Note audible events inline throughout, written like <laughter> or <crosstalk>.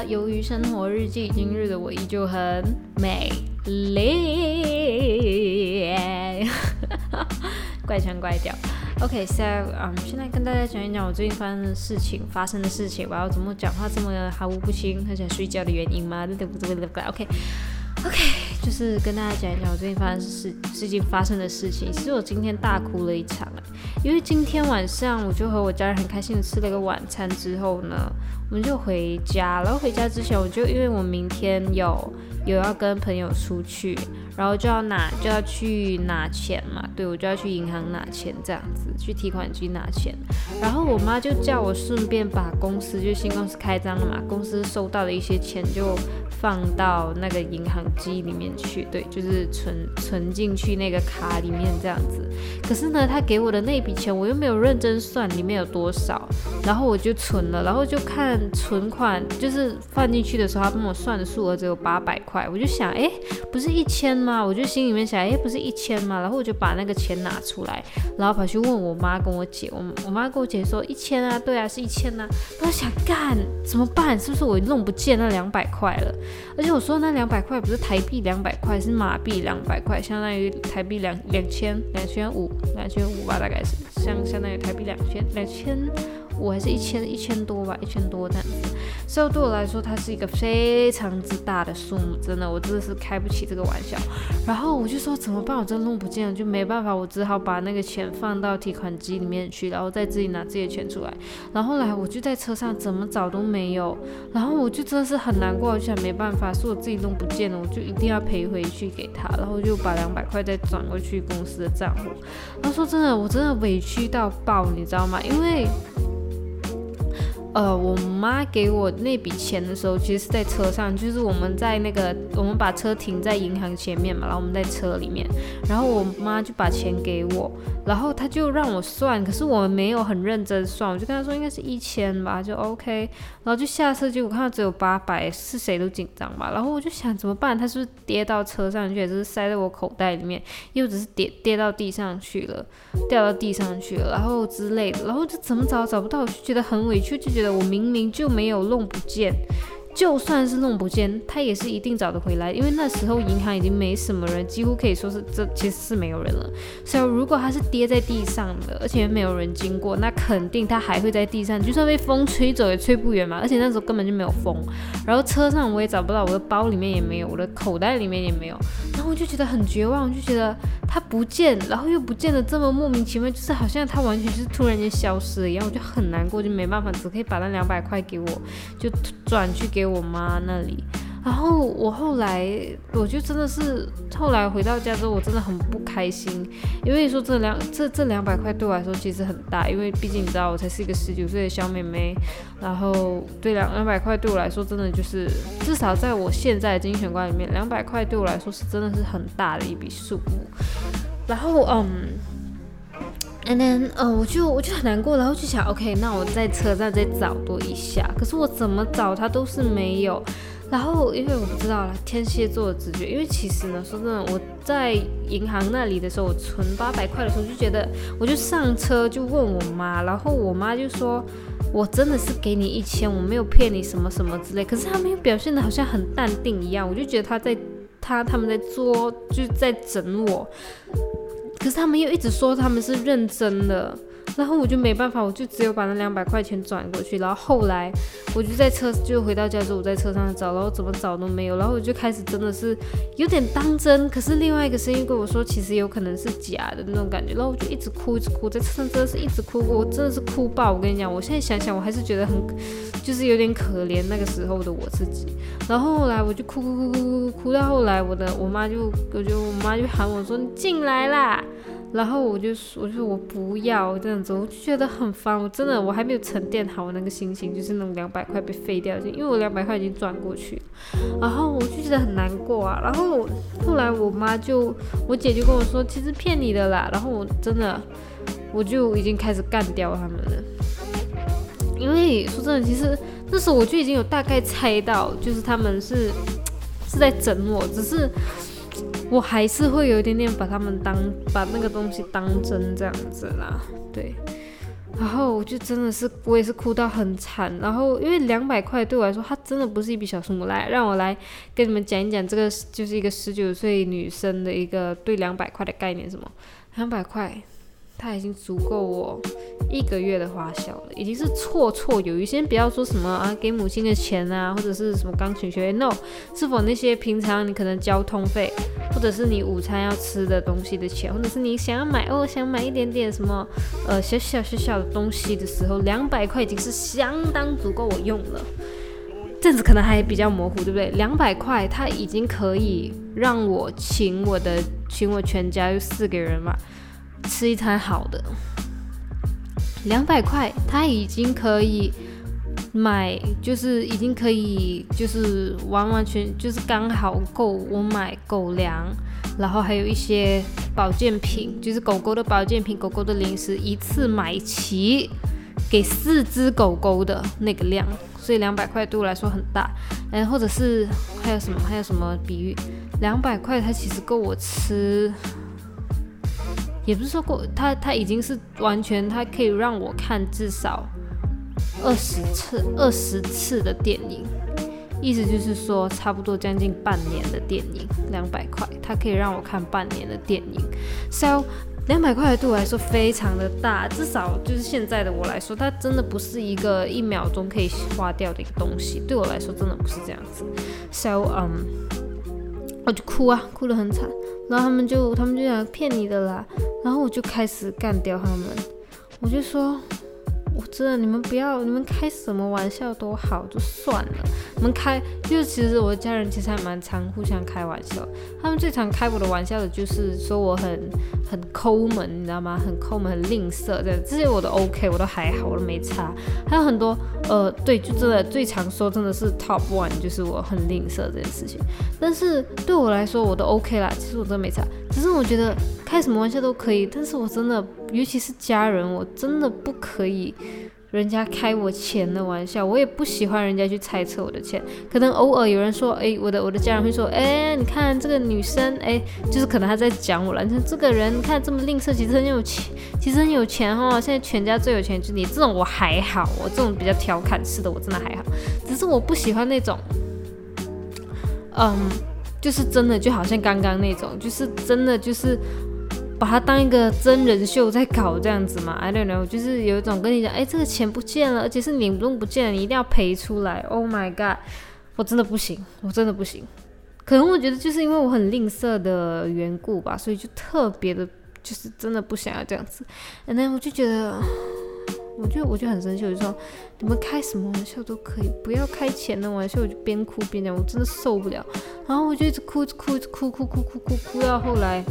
Hello，欢迎大家回到《鱿鱼生活日记》。今日的我依旧很美丽，<laughs> 怪腔怪调。OK，so，嗯，现在跟大家讲一讲我最近发生的事情，发生的事情，我要怎么讲话这么毫无不清，很想睡觉的原因吗？对不对？对不对？OK，OK，就是跟大家讲一讲我最近发生事，最近发生的事情。其实我今天大哭了一场，因为今天晚上我就和我家人很开心的吃了个晚餐之后呢。我们就回家，然后回家之前，我就因为我明天有有要跟朋友出去，然后就要拿就要去拿钱嘛，对我就要去银行拿钱，这样子去提款机拿钱。然后我妈就叫我顺便把公司就新公司开张了嘛，公司收到的一些钱就放到那个银行机里面去，对，就是存存进去那个卡里面这样子。可是呢，他给我的那笔钱我又没有认真算里面有多少，然后我就存了，然后就看。存款就是放进去的时候，他帮我算的数额只有八百块，我就想，哎，不是一千吗？我就心里面想，哎，不是一千吗？然后我就把那个钱拿出来，然后跑去问我妈跟我姐，我我妈跟我姐说一千啊，对啊，是一千呐。我想干怎么办？是不是我弄不见那两百块了？而且我说那两百块不是台币两百块，是马币两百块，相当于台币两两千两千五两千五吧，大概是相相当于台币两千两千。我还是一千一千多吧，一千多这样子，所以对我来说，它是一个非常之大的数目，真的，我真的是开不起这个玩笑。然后我就说怎么办？我真的弄不见了，就没办法，我只好把那个钱放到提款机里面去，然后再自己拿自己的钱出来。然后后来我就在车上怎么找都没有，然后我就真的是很难过，我想没办法，是我自己弄不见了，我就一定要赔回去给他，然后就把两百块再转过去公司的账户。他说真的，我真的委屈到爆，你知道吗？因为。呃，我妈给我那笔钱的时候，其实是在车上，就是我们在那个，我们把车停在银行前面嘛，然后我们在车里面，然后我妈就把钱给我，然后她就让我算，可是我没有很认真算，我就跟她说应该是一千吧，就 OK，然后就下车，结果看到只有八百，是谁都紧张吧，然后我就想怎么办？他是不是跌到车上去，还是塞在我口袋里面，又只是跌跌到地上去了，掉到地上去了，然后之类的，然后就怎么找找不到，我就觉得很委屈，就觉。觉得我明明就没有弄不见。就算是弄不见，他也是一定找得回来，因为那时候银行已经没什么人，几乎可以说是这其实是没有人了。所以如果他是跌在地上的，而且没有人经过，那肯定他还会在地上，就算被风吹走也吹不远嘛。而且那时候根本就没有风，然后车上我也找不到，我的包里面也没有，我的口袋里面也没有，然后我就觉得很绝望，就觉得他不见，然后又不见得这么莫名其妙，就是好像他完全就是突然间消失了一样，我就很难过，就没办法，只可以把那两百块给我，就转去。给我妈那里，然后我后来我就真的是后来回到家之后，我真的很不开心，因为说这两这这两百块对我来说其实很大，因为毕竟你知道我才是一个十九岁的小妹妹，然后对两两百块对我来说真的就是至少在我现在的精选观里面，两百块对我来说是真的是很大的一笔数目，然后嗯。And then，呃，我就我就很难过，然后就想，OK，那我在车站再找多一下。可是我怎么找它都是没有。然后因为我不知道了，天蝎座的直觉。因为其实呢，说真的，我在银行那里的时候，我存八百块的时候，就觉得，我就上车就问我妈，然后我妈就说，我真的是给你一千，我没有骗你什么什么之类。可是他们又表现的好像很淡定一样，我就觉得他在他他们在作，就在整我。可是他们又一直说他们是认真的。然后我就没办法，我就只有把那两百块钱转过去。然后后来我就在车，就回到家之后，我在车上找，然后怎么找都没有。然后我就开始真的是有点当真。可是另外一个声音跟我说，其实有可能是假的那种感觉。然后我就一直哭，一直哭，在车上真的是一直哭，我真的是哭爆。我跟你讲，我现在想想，我还是觉得很，就是有点可怜那个时候的我自己。然后后来我就哭哭哭哭哭哭，到后来我的我妈就，我就我妈就喊我说：“你进来啦。”然后我就说，我说我不要这样子，我就觉得很烦。我真的，我还没有沉淀好我那个心情，就是那种两百块被废掉，因为我两百块已经转过去，然后我就觉得很难过啊。然后后来我妈就，我姐就跟我说，其实骗你的啦。然后我真的，我就已经开始干掉他们了。因为说真的，其实那时候我就已经有大概猜到，就是他们是 <tsk> 是在整我，只是。我还是会有一点点把他们当把那个东西当真这样子啦，对，然后我就真的是，我也是哭到很惨。然后因为两百块对我来说，它真的不是一笔小数目。来，让我来跟你们讲一讲这个，就是一个十九岁女生的一个对两百块的概念。什么？两百块。它已经足够我一个月的花销了，已经是绰绰有余。先不要说什么啊，给母亲的钱啊，或者是什么钢琴学 no，是否那些平常你可能交通费，或者是你午餐要吃的东西的钱，或者是你想要买哦，想买一点点什么呃小小小小的东西的时候，两百块已经是相当足够我用了。这样子可能还比较模糊，对不对？两百块它已经可以让我请我的请我全家有四个人嘛。吃一餐好的，两百块，他已经可以买，就是已经可以，就是完完全就是刚好够我买狗粮，然后还有一些保健品，就是狗狗的保健品、狗狗的零食，一次买齐给四只狗狗的那个量，所以两百块对我来说很大。哎，或者是还有什么？还有什么比喻？两百块它其实够我吃。也不是说过，他他已经是完全，他可以让我看至少二十次、二十次的电影，意思就是说，差不多将近半年的电影，两百块，他可以让我看半年的电影。So，两百块对我来说非常的大，至少就是现在的我来说，它真的不是一个一秒钟可以花掉的一个东西，对我来说真的不是这样子。So，嗯，我就哭啊，哭得很惨。然后他们就他们就想骗你的啦，然后我就开始干掉他们，我就说。我真的，你们不要，你们开什么玩笑都好，就算了。你们开，就是其实我家人其实还蛮常互相开玩笑。他们最常开我的玩笑的就是说我很很抠门，你知道吗？很抠门，很吝啬。这这些我都 OK，我都还好，我都没差。还有很多，呃，对，就真的最常说真的是 Top One，就是我很吝啬这件事情。但是对我来说，我都 OK 啦。其实我真的没差，只是我觉得开什么玩笑都可以，但是我真的。尤其是家人，我真的不可以人家开我钱的玩笑，我也不喜欢人家去猜测我的钱。可能偶尔有人说，哎，我的我的家人会说，哎，你看这个女生，哎，就是可能他在讲我了。你看这个人，你看这么吝啬，其实很有钱，其实很有钱哈。现在全家最有钱就你，这种我还好，我这种比较调侃式的我真的还好。只是我不喜欢那种，嗯，就是真的就好像刚刚那种，就是真的就是。把它当一个真人秀在搞这样子嘛？I don't know，就是有一种跟你讲，哎，这个钱不见了，而且是你弄不见了，你一定要赔出来。Oh my god，我真的不行，我真的不行。可能我觉得就是因为我很吝啬的缘故吧，所以就特别的，就是真的不想要这样子。And then 我就觉得，我就我就很生气，我就说，你们开什么玩笑都可以，不要开钱的玩笑。我就边哭边讲，我真的受不了。然后我就一直哭，哭，哭，哭，哭，哭，哭，哭到后来。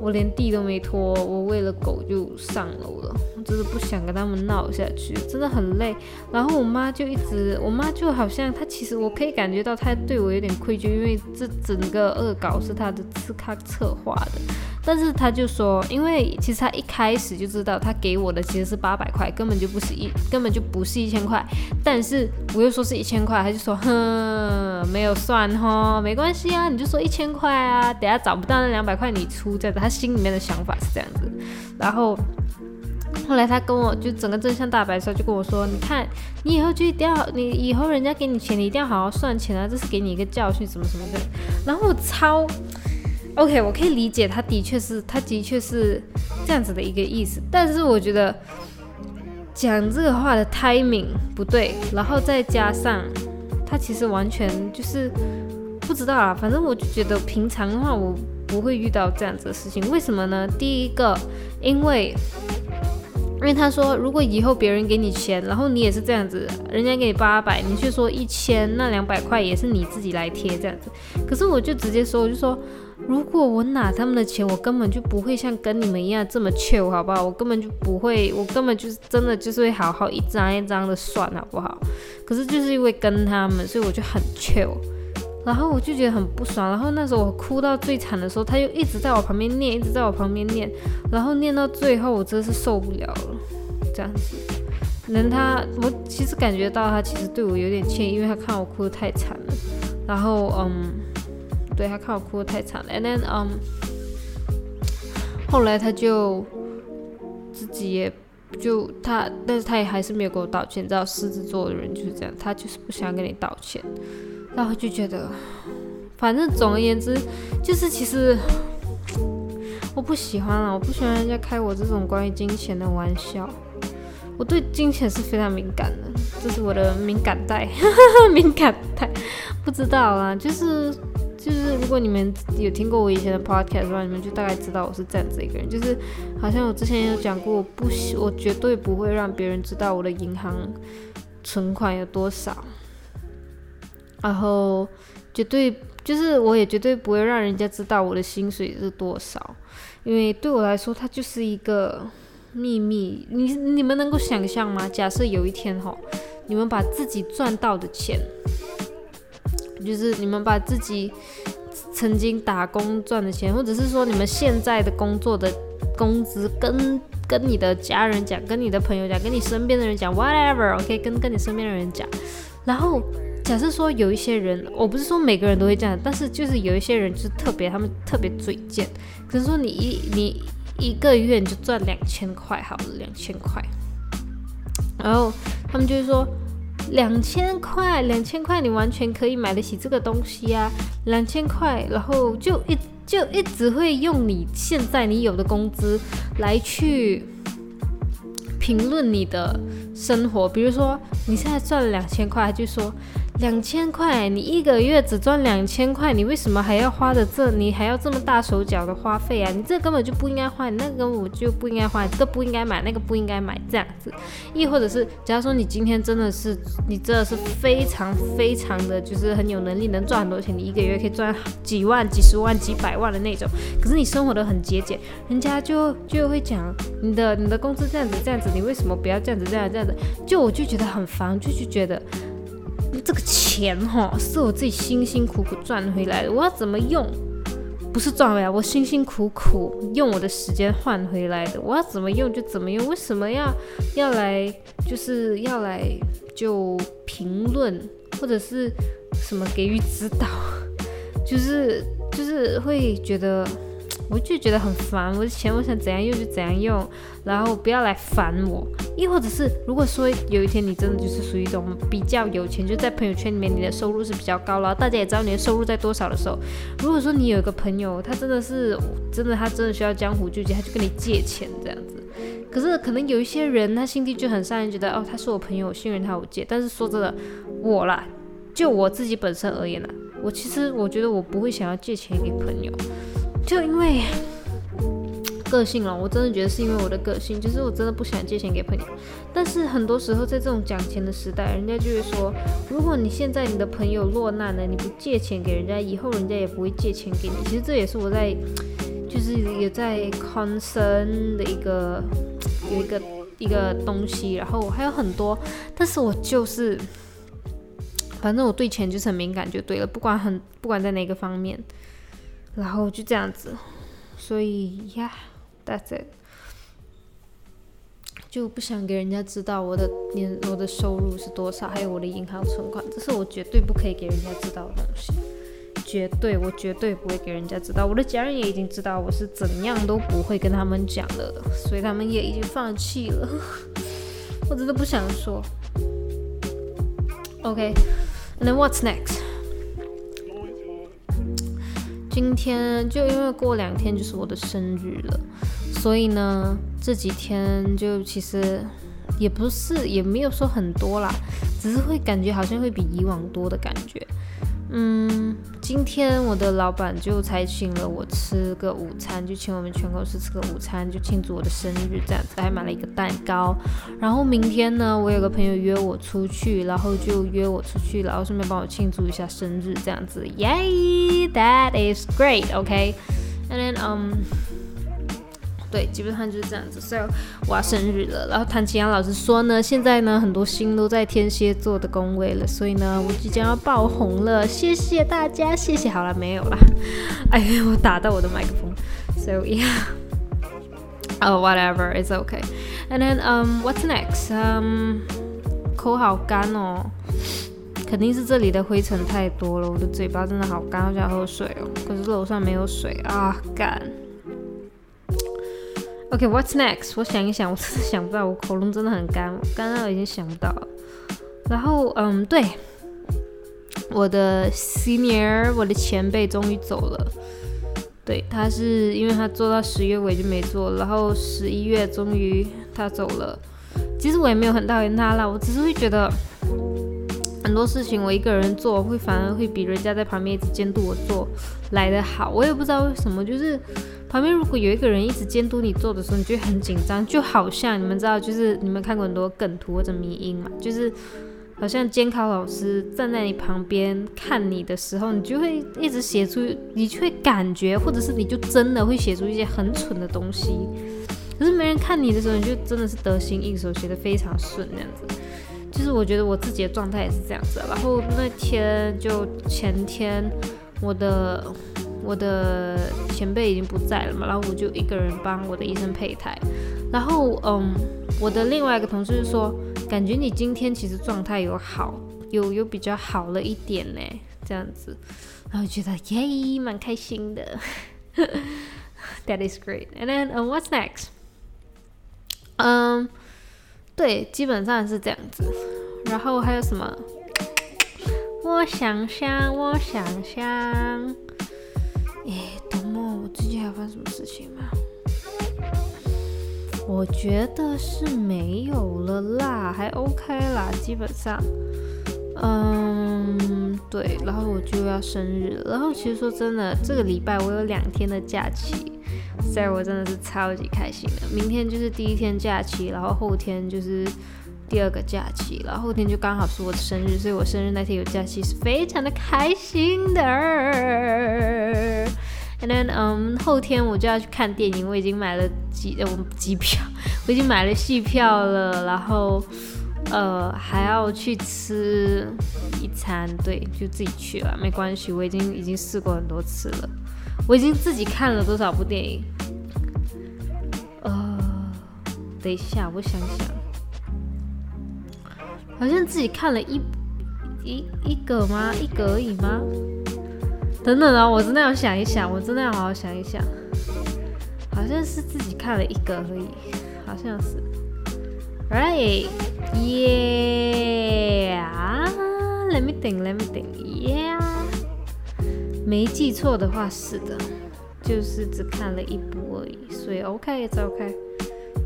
我连地都没拖，我喂了狗就上楼了。我真的不想跟他们闹下去，真的很累。然后我妈就一直，我妈就好像她其实我可以感觉到她对我有点愧疚，因为这整个恶搞是她的自咖策划的。但是他就说，因为其实他一开始就知道，他给我的其实是八百块，根本就不是一，根本就不是一千块。但是我又说是一千块，他就说，哼，没有算哈，没关系啊，你就说一千块啊，等下找不到那两百块你出，这样子。他心里面的想法是这样子。然后后来他跟我就整个真相大白的时候，就跟我说，你看，你以后就一定要，你以后人家给你钱，你一定要好好算钱啊，这是给你一个教训，什么什么的。然后我超。OK，我可以理解，他的确是，他的确是这样子的一个意思。但是我觉得讲这个话的 timing 不对，然后再加上他其实完全就是不知道啊。反正我就觉得平常的话，我不会遇到这样子的事情。为什么呢？第一个，因为因为他说，如果以后别人给你钱，然后你也是这样子，人家给你八百，你却说一千，那两百块也是你自己来贴这样子。可是我就直接说，我就说。如果我拿他们的钱，我根本就不会像跟你们一样这么欠我好不好？我根本就不会，我根本就是真的就是会好好一张一张的算，好不好？可是就是因为跟他们，所以我就很欠我然后我就觉得很不爽。然后那时候我哭到最惨的时候，他又一直在我旁边念，一直在我旁边念，然后念到最后，我真的是受不了了，这样子。能他，我其实感觉到他其实对我有点歉意，因为他看我哭得太惨了。然后，嗯。对他看我哭得太惨了，and then um，后来他就自己也就他，但是他也还是没有给我道歉。你知道狮子座的人就是这样，他就是不想跟你道歉。然后就觉得，反正总而言之，就是其实我不喜欢了，我不喜欢人家开我这种关于金钱的玩笑。我对金钱是非常敏感的，这是我的敏感带，<laughs> 敏感带。不知道啊，就是就是，如果你们有听过我以前的 podcast 的话，你们就大概知道我是这样子一个人。就是好像我之前有讲过，我不，我绝对不会让别人知道我的银行存款有多少，然后绝对就是我也绝对不会让人家知道我的薪水是多少，因为对我来说，它就是一个。秘密，你你们能够想象吗？假设有一天哈，你们把自己赚到的钱，就是你们把自己曾经打工赚的钱，或者是说你们现在的工作的工资，跟跟你的家人讲，跟你的朋友讲，跟你身边的人讲，whatever，OK，跟跟你身边的人讲。然后假设说有一些人，我不是说每个人都会这样，但是就是有一些人就是特别，他们特别嘴贱。可是说你一你。一个月你就赚两千块，好了，两千块。然后他们就是说，两千块，两千块，你完全可以买得起这个东西啊，两千块，然后就一就一直会用你现在你有的工资来去评论你的生活，比如说你现在赚了两千块，就说。两千块，你一个月只赚两千块，你为什么还要花的这？你还要这么大手脚的花费啊？你这根本就不应该花，你那个根本就不应该花，这不应该买，那个不应该买，这样子。亦或者是，假如说你今天真的是，你真的是非常非常的就是很有能力，能赚很多钱，你一个月可以赚几万、几十万、几百万的那种。可是你生活的很节俭，人家就就会讲你的你的工资这样子这样子，你为什么不要这样子这样这样就我就觉得很烦，就就觉得。这个钱哈是我自己辛辛苦苦赚回来的，我要怎么用？不是赚回来，我辛辛苦苦用我的时间换回来的，我要怎么用就怎么用。为什么要要来就是要来就评论或者是什么给予指导？<laughs> 就是就是会觉得。我就觉得很烦，我的钱我想怎样用就怎样用，然后不要来烦我。亦或者是，如果说有一天你真的就是属于一种比较有钱，就在朋友圈里面你的收入是比较高了，大家也知道你的收入在多少的时候，如果说你有一个朋友，他真的是真的，他真的需要江湖救急，他就跟你借钱这样子。可是可能有一些人，他心地就很善良，觉得哦他是我朋友，我信任他我借。但是说真的，我啦，就我自己本身而言呢，我其实我觉得我不会想要借钱给朋友。就因为个性了，我真的觉得是因为我的个性，就是我真的不想借钱给朋友。但是很多时候在这种讲钱的时代，人家就会说，如果你现在你的朋友落难了，你不借钱给人家，以后人家也不会借钱给你。其实这也是我在，就是也在 concern 的一个有一个一个东西。然后还有很多，但是我就是，反正我对钱就是很敏感，就对了，不管很不管在哪个方面。然后就这样子，所以呀，That's it，就不想给人家知道我的年我的收入是多少，还有我的银行存款，这是我绝对不可以给人家知道的东西，绝对我绝对不会给人家知道。我的家人也已经知道我是怎样都不会跟他们讲的，所以他们也已经放弃了，<laughs> 我真的不想说。OK，and then what's next？今天就因为过两天就是我的生日了，所以呢这几天就其实也不是也没有说很多啦，只是会感觉好像会比以往多的感觉。嗯，今天我的老板就才请了我吃个午餐，就请我们全公司吃个午餐，就庆祝我的生日这样子，还买了一个蛋糕。然后明天呢，我有个朋友约我出去，然后就约我出去，然后顺便帮我庆祝一下生日这样子。Yay，that is great，OK，and then um。对，基本上就是这样子。所以我要生日了，然后谭奇阳老师说呢，现在呢很多星都在天蝎座的宫位了，所以呢我即将要爆红了。谢谢大家，谢谢。好了，没有了。哎，我打到我的麦克风。So yeah. Oh, whatever, it's okay. And then um, what's next? Um, 口好干哦，肯定是这里的灰尘太多了。我的嘴巴真的好干，好想喝水哦。可是楼上没有水啊，干。OK，What's next？我想一想，我真的想不到，我喉咙真的很干，刚刚已经想不到了。然后，嗯，对，我的 senior，我的前辈终于走了。对，他是因为他做到十月尾就没做，然后十一月终于他走了。其实我也没有很讨厌他啦，我只是会觉得很多事情我一个人做会反而会比人家在旁边一直监督我做来的好。我也不知道为什么，就是旁边如果有一个人一直监督你做的时候，你就很紧张，就好像你们知道，就是你们看过很多梗图或者迷音嘛，就是。好像监考老师站在你旁边看你的时候，你就会一直写出，你就会感觉，或者是你就真的会写出一些很蠢的东西。可是没人看你的时候，你就真的是得心应手，写的非常顺那样子。就是我觉得我自己的状态也是这样子。然后那天就前天，我的我的前辈已经不在了嘛，然后我就一个人帮我的医生配台。然后嗯，我的另外一个同事就说。感觉你今天其实状态有好，有有比较好了一点呢，这样子，然后觉得耶，蛮开心的。<laughs> That is great. And then, what's next? 嗯，对，基本上是这样子。然后还有什么？我想想，我想想。诶，等么？我最近还发生什么事情吗？我觉得是没有了啦，还 OK 啦，基本上，嗯，对，然后我就要生日，然后其实说真的，这个礼拜我有两天的假期，所以我真的是超级开心的。明天就是第一天假期，然后后天就是第二个假期，然后后天就刚好是我的生日，所以我生日那天有假期是非常的开心的。And then，嗯，后天我就要去看电影，我已经买了机呃机票，我已经买了戏票了，然后呃还要去吃一餐，对，就自己去了，没关系，我已经已经试过很多次了，我已经自己看了多少部电影？呃，等一下，我想想，好像自己看了一一一个吗？一个而已吗？等等啊，我真的要想一想，我真的要好好想一想。好像是自己看了一个而已，好像是。Right，yeah，let me think，let me think，yeah。没记错的话是的，就是只看了一部而已，所以 OK，it's OK，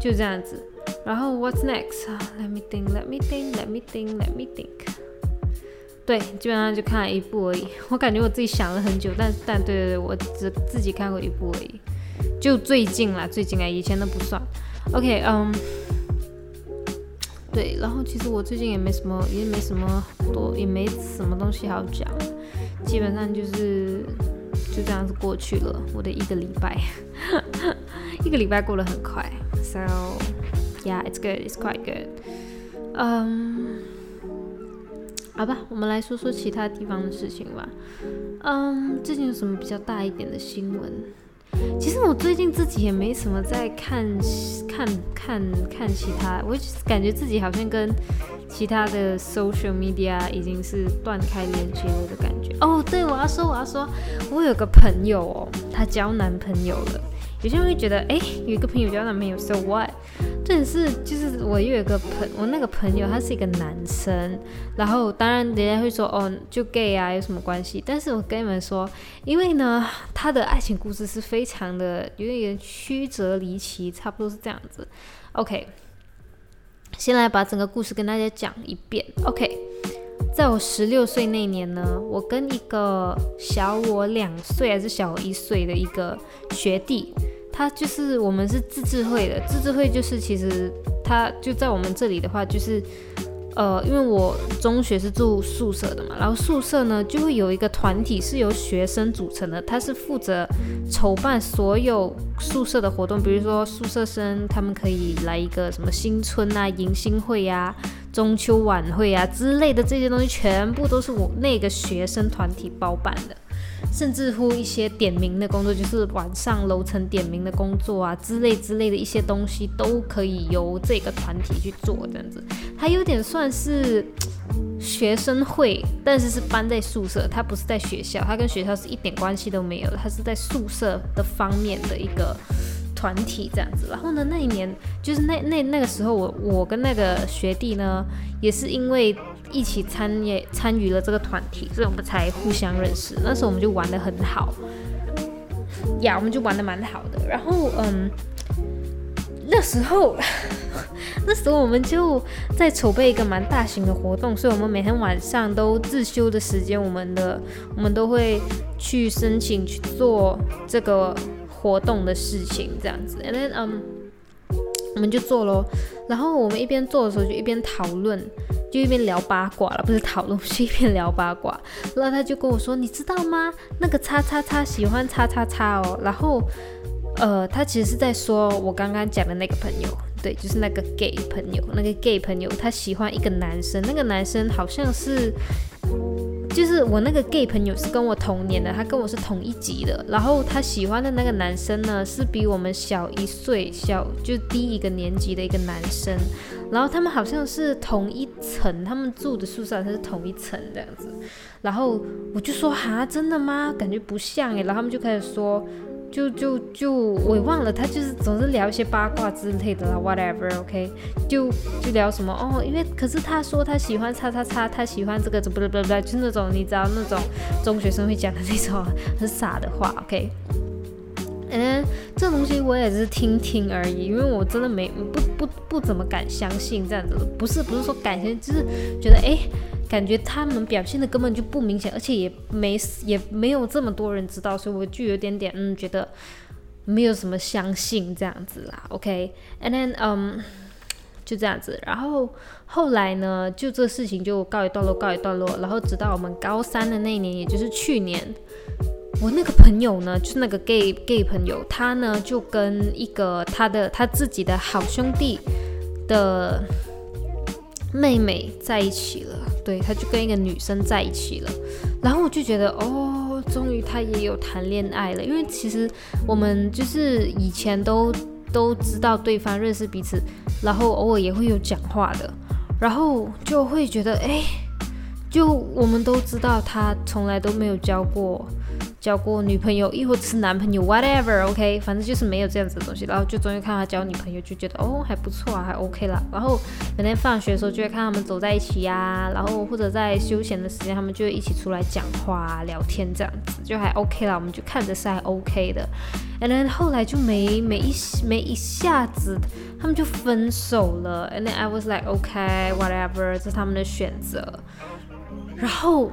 就这样子。然后 What's next？Let me think，let me think，let me think，let me think。对，基本上就看了一部而已。我感觉我自己想了很久，但但对对对，我只自己看过一部而已，就最近啦，最近啊，以前都不算。OK，嗯，对，然后其实我最近也没什么，也没什么多，也没什么东西好讲，基本上就是就这样子过去了。我的一个礼拜，<laughs> 一个礼拜过得很快。So yeah, it's good, it's quite good. 嗯。好吧，我们来说说其他地方的事情吧。嗯，最近有什么比较大一点的新闻？其实我最近自己也没什么在看，看，看，看其他。我感觉自己好像跟其他的 social media 已经是断开连接了的感觉。哦，对，我要说，我要说，我有个朋友哦，她交男朋友了。有些人会觉得，哎，有一个朋友交男朋友，so what？这是就是我又有个朋，我那个朋友他是一个男生，然后当然人家会说，哦，就 gay 啊，有什么关系？但是我跟你们说，因为呢，他的爱情故事是非常的有点曲折离奇，差不多是这样子。OK，先来把整个故事跟大家讲一遍。OK，在我十六岁那年呢，我跟一个小我两岁还是小我一岁的一个学弟。他就是我们是自治会的，自治会就是其实他就在我们这里的话，就是呃，因为我中学是住宿舍的嘛，然后宿舍呢就会有一个团体是由学生组成的，他是负责筹办所有宿舍的活动，比如说宿舍生他们可以来一个什么新春啊、迎新会呀、中秋晚会啊之类的这些东西，全部都是我那个学生团体包办的。甚至乎一些点名的工作，就是晚上楼层点名的工作啊，之类之类的一些东西，都可以由这个团体去做。这样子，它有点算是学生会，但是是搬在宿舍，它不是在学校，它跟学校是一点关系都没有，它是在宿舍的方面的一个。团体这样子。然后呢，那一年就是那那那个时候，我我跟那个学弟呢，也是因为一起参也参与了这个团体，所以我们才互相认识。那时候我们就玩的很好，呀，我们就玩的蛮好的。然后嗯，那时候。<laughs> 那时候我们就在筹备一个蛮大型的活动，所以我们每天晚上都自修的时间，我们的我们都会去申请去做这个活动的事情，这样子。And then，嗯，我们就做咯。然后我们一边做的时候就一边讨论，就一边聊八卦了，不是讨论，<laughs> 是一边聊八卦。然后他就跟我说：“你知道吗？那个叉叉叉喜欢叉叉叉哦。”然后，呃，他其实是在说我刚刚讲的那个朋友。对，就是那个 gay 朋友，那个 gay 朋友，他喜欢一个男生，那个男生好像是，就是我那个 gay 朋友是跟我同年的，他跟我是同一级的，然后他喜欢的那个男生呢，是比我们小一岁，小就低一个年级的一个男生，然后他们好像是同一层，他们住的宿舍他是同一层这样子，然后我就说哈，真的吗？感觉不像诶，然后他们就开始说。就就就我忘了，他就是总是聊一些八卦之类的啦，whatever，OK，就就聊什么哦，因为可是他说他喜欢叉叉叉，他喜欢这个，不不不不，就那种你知道那种中学生会讲的那种很傻的话，OK，嗯，这东西我也是听听而已，因为我真的没不不不怎么敢相信这样子，不是不是说感觉，就是觉得哎。感觉他们表现的根本就不明显，而且也没也没有这么多人知道，所以我就有点点嗯，觉得没有什么相信这样子啦。OK，and then 嗯，就这样子。然后后来呢，就这事情就告一段落，告一段落。然后直到我们高三的那一年，也就是去年，我那个朋友呢，就是那个 gay gay 朋友，他呢就跟一个他的他自己的好兄弟的妹妹在一起了。对，他就跟一个女生在一起了，然后我就觉得，哦，终于他也有谈恋爱了。因为其实我们就是以前都都知道对方认识彼此，然后偶尔也会有讲话的，然后就会觉得，哎，就我们都知道他从来都没有交过。交过女朋友，亦或是男朋友，whatever，OK，反正就是没有这样子的东西。然后就终于看他交女朋友，就觉得哦还不错啊，还 OK 啦。然后每天放学的时候就会看他们走在一起呀，然后或者在休闲的时间，他们就会一起出来讲话聊天这样子，就还 OK 啦。我们就看着是还 OK 的。And then 后来就没没一没一下子，他们就分手了。And then I was like OK，whatever，这是他们的选择。然后。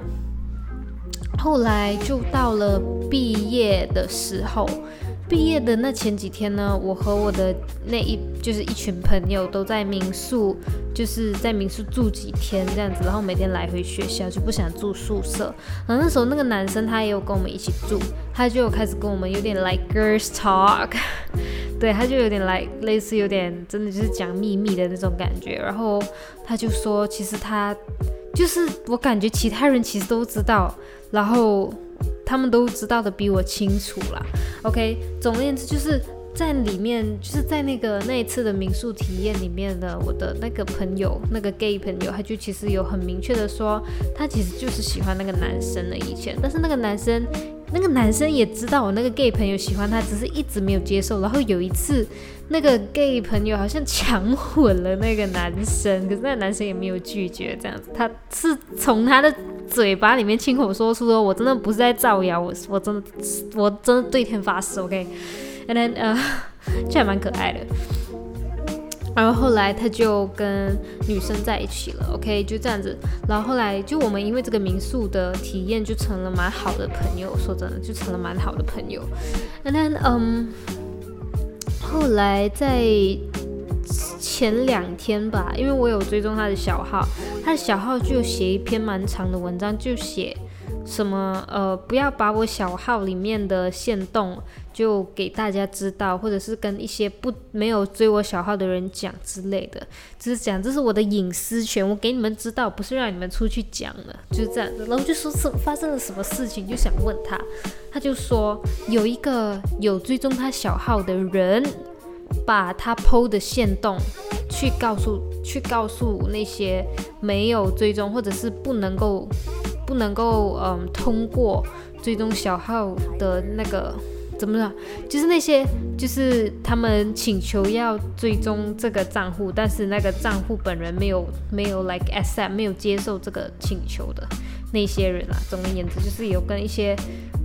后来就到了毕业的时候，毕业的那前几天呢，我和我的那一就是一群朋友都在民宿，就是在民宿住几天这样子，然后每天来回学校就不想住宿舍。然后那时候那个男生他也有跟我们一起住，他就开始跟我们有点 like girls talk，对，他就有点 like 类似有点真的就是讲秘密的那种感觉。然后他就说，其实他就是我感觉其他人其实都知道。然后他们都知道的比我清楚啦。OK，总而言之，就是在里面，就是在那个那一次的民宿体验里面的我的那个朋友，那个 gay 朋友，他就其实有很明确的说，他其实就是喜欢那个男生的以前，但是那个男生，那个男生也知道我那个 gay 朋友喜欢他，只是一直没有接受。然后有一次，那个 gay 朋友好像强吻了那个男生，可是那男生也没有拒绝，这样子，他是从他的。嘴巴里面亲口说出说，我真的不是在造谣，我我真的我真的对天发誓，OK，and then 呃，<laughs> 这还蛮可爱的。然后后来他就跟女生在一起了，OK，就这样子。然后后来就我们因为这个民宿的体验，就成了蛮好的朋友。说真的，就成了蛮好的朋友。And then 嗯，后来在。前两天吧，因为我有追踪他的小号，他的小号就写一篇蛮长的文章，就写什么呃，不要把我小号里面的线动就给大家知道，或者是跟一些不没有追我小号的人讲之类的，只是讲这是我的隐私权，我给你们知道，不是让你们出去讲的，就是这样子。然后就说是发生了什么事情，就想问他，他就说有一个有追踪他小号的人。把他剖的线动去告诉去告诉那些没有追踪或者是不能够不能够嗯通过追踪小号的那个怎么了？就是那些就是他们请求要追踪这个账户，但是那个账户本人没有没有 like accept 没有接受这个请求的那些人啊。总而言之，就是有跟一些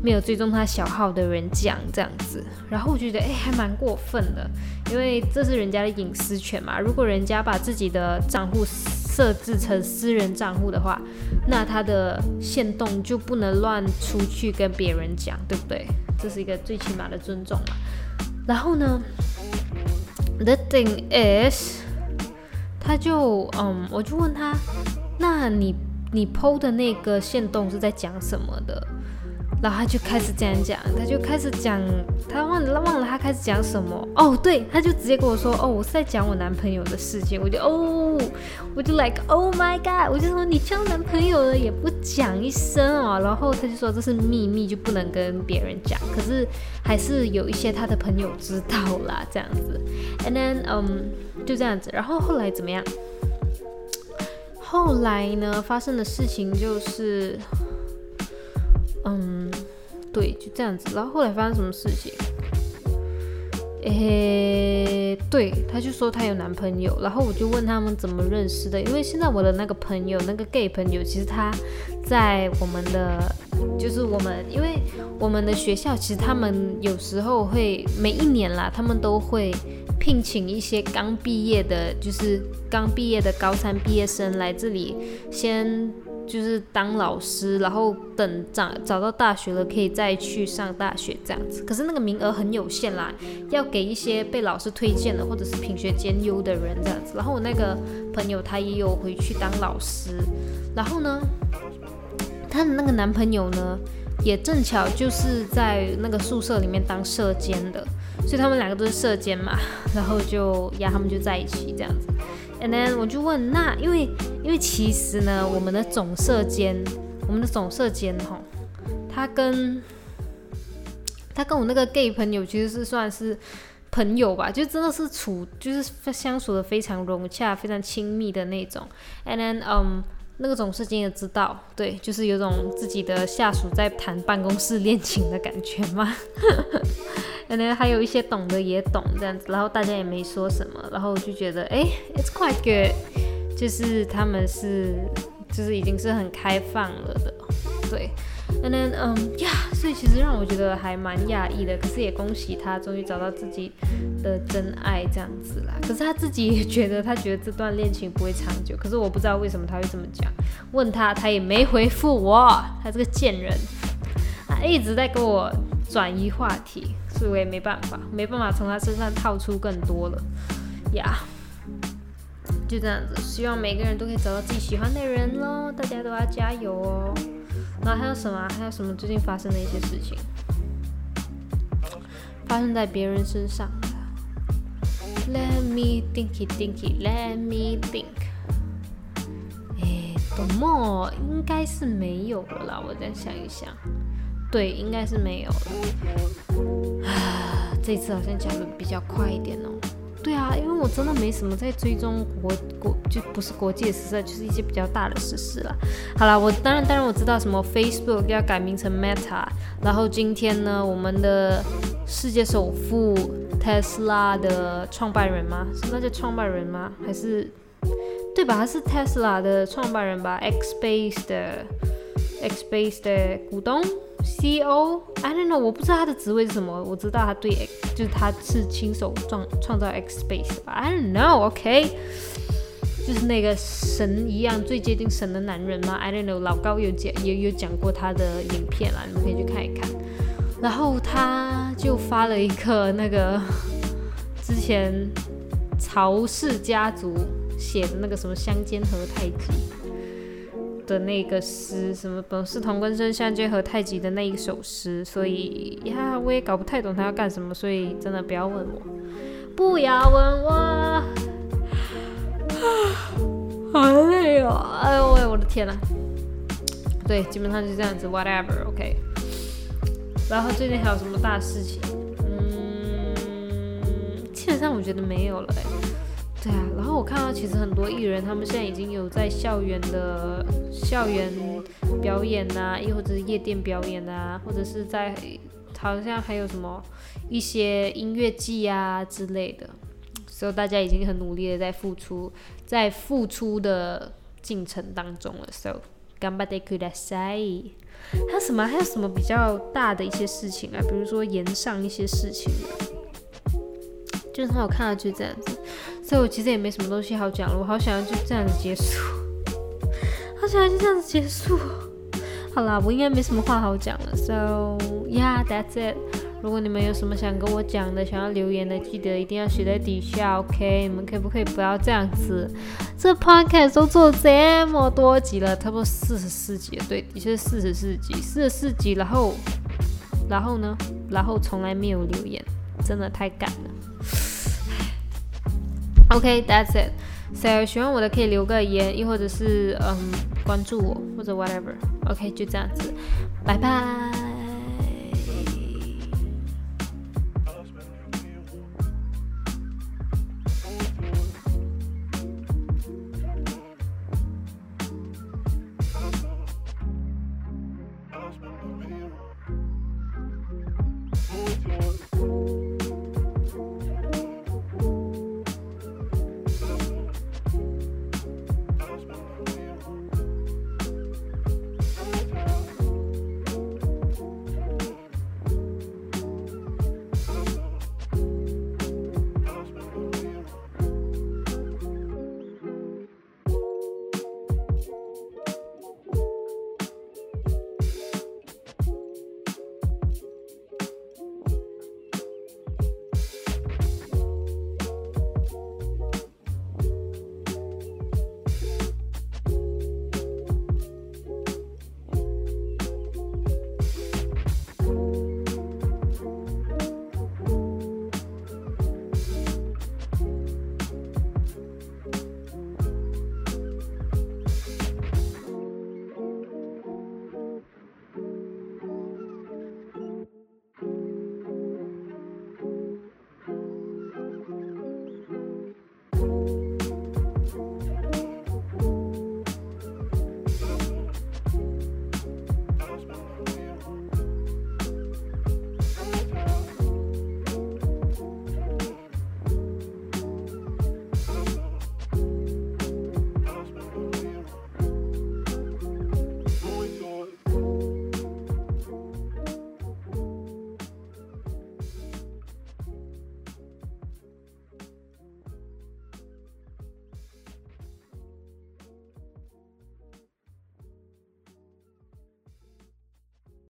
没有追踪他小号的人讲这样子，然后我觉得哎还蛮过分的，因为这是人家的隐私权嘛。如果人家把自己的账户设置成私人账户的话，那他的线动就不能乱出去跟别人讲，对不对？这是一个最起码的尊重嘛。然后呢，the thing is，他就嗯，我就问他，那你你 PO 的那个线动是在讲什么的？然后他就开始这样讲，他就开始讲，他忘了忘了他开始讲什么哦，对，他就直接跟我说，哦，我是在讲我男朋友的事情，我就哦，我就 like oh my god，我就说你交男朋友了也不讲一声哦，然后他就说这是秘密，就不能跟别人讲，可是还是有一些他的朋友知道啦，这样子，and then 嗯，就这样子，然后后来怎么样？后来呢，发生的事情就是。嗯，对，就这样子。然后后来发生什么事情？诶，对，他就说他有男朋友。然后我就问他们怎么认识的，因为现在我的那个朋友，那个 gay 朋友，其实他在我们的，就是我们，因为我们的学校，其实他们有时候会每一年啦，他们都会聘请一些刚毕业的，就是刚毕业的高三毕业生来这里先。就是当老师，然后等找找到大学了，可以再去上大学这样子。可是那个名额很有限啦，要给一些被老师推荐的或者是品学兼优的人这样子。然后我那个朋友他也有回去当老师，然后呢，她的那个男朋友呢，也正巧就是在那个宿舍里面当舍监的，所以他们两个都是舍监嘛，然后就呀，他们就在一起这样子。And then 我就问，那因为因为其实呢，我们的总社监，我们的总社监哈，他跟他跟我那个 gay 朋友其实是算是朋友吧，就真的是处就是相处的非常融洽、非常亲密的那种。And then 嗯，那个总社监也知道，对，就是有种自己的下属在谈办公室恋情的感觉嘛。<laughs> 然后还有一些懂的也懂这样子，然后大家也没说什么，然后我就觉得，哎，it's quite good，就是他们是，就是已经是很开放了的，对，and then，嗯呀，所以其实让我觉得还蛮讶异的，可是也恭喜他终于找到自己的真爱这样子啦。可是他自己也觉得，他觉得这段恋情不会长久，可是我不知道为什么他会这么讲，问他他也没回复我，他这个贱人，他一直在跟我转移话题。所以我也没办法，没办法从他身上套出更多了呀。就这样子，希望每个人都可以找到自己喜欢的人喽，大家都要加油哦。然后还有什么？还有什么最近发生的一些事情？发生在别人身上？Let me think it, think it. Let me think. 哎，怎么？应该是没有了啦。我再想一想。对，应该是没有了。啊，这次好像讲的比较快一点哦。对啊，因为我真的没什么在追踪国国，就不是国际的时事，就是一些比较大的时事了。好了，我当然当然我知道什么 Facebook 要改名成 Meta，然后今天呢，我们的世界首富 Tesla 的创办人吗？是那叫创办人吗？还是对吧？他是 Tesla 的创办人吧？X Base 的 X Base 的股东。C.O.I don't know，我不知道他的职位是什么。我知道他对 X，就是他是亲手创创造 X Space 吧。I don't know，OK，就是那个神一样最接近神的男人吗？I don't know，老高有讲也有讲过他的影片啦，你们可以去看一看。然后他就发了一个那个之前曹氏家族写的那个什么乡间和太极。的那个诗，什么本是同根生，相煎何太急的那一首诗，所以呀，我也搞不太懂他要干什么，所以真的不要问我，不要问我，<sighs> 好累哦，哎呦喂，我的天呐，对，基本上就这样子，whatever，OK。然后最近还有什么大事情？嗯，基本上我觉得没有了，哎。对啊，然后我看到其实很多艺人，他们现在已经有在校园的校园表演呐，亦或者是夜店表演啊，或者是在 好像还有什么一些音乐季啊之类的，所以大家已经很努力的在付出，在付出的进程当中了。So，頑張ってください。还有什么？还有什么比较大的一些事情啊？比如说延上一些事情就是我看到就这样子， 所以我其实也没什么东西好讲了。我好想要就这样子结束，好想要就这样子结束。好啦，我应该没什么话好讲了。<laughs> So yeah, that's it. 如果你们有什么想跟我讲的，想要留言的，记得一定要写在底下，OK？你们可不可以不要这样子？这 podcast 都做这么多集了，差不多四十四集，对，的确是四十四集，四十四集，然后，然后呢？然后从来没有留言，真的太赶了。OK，that's it. So 喜欢我的可以留个言，又或者是嗯关注我或者 whatever。OK，就这样子，拜拜。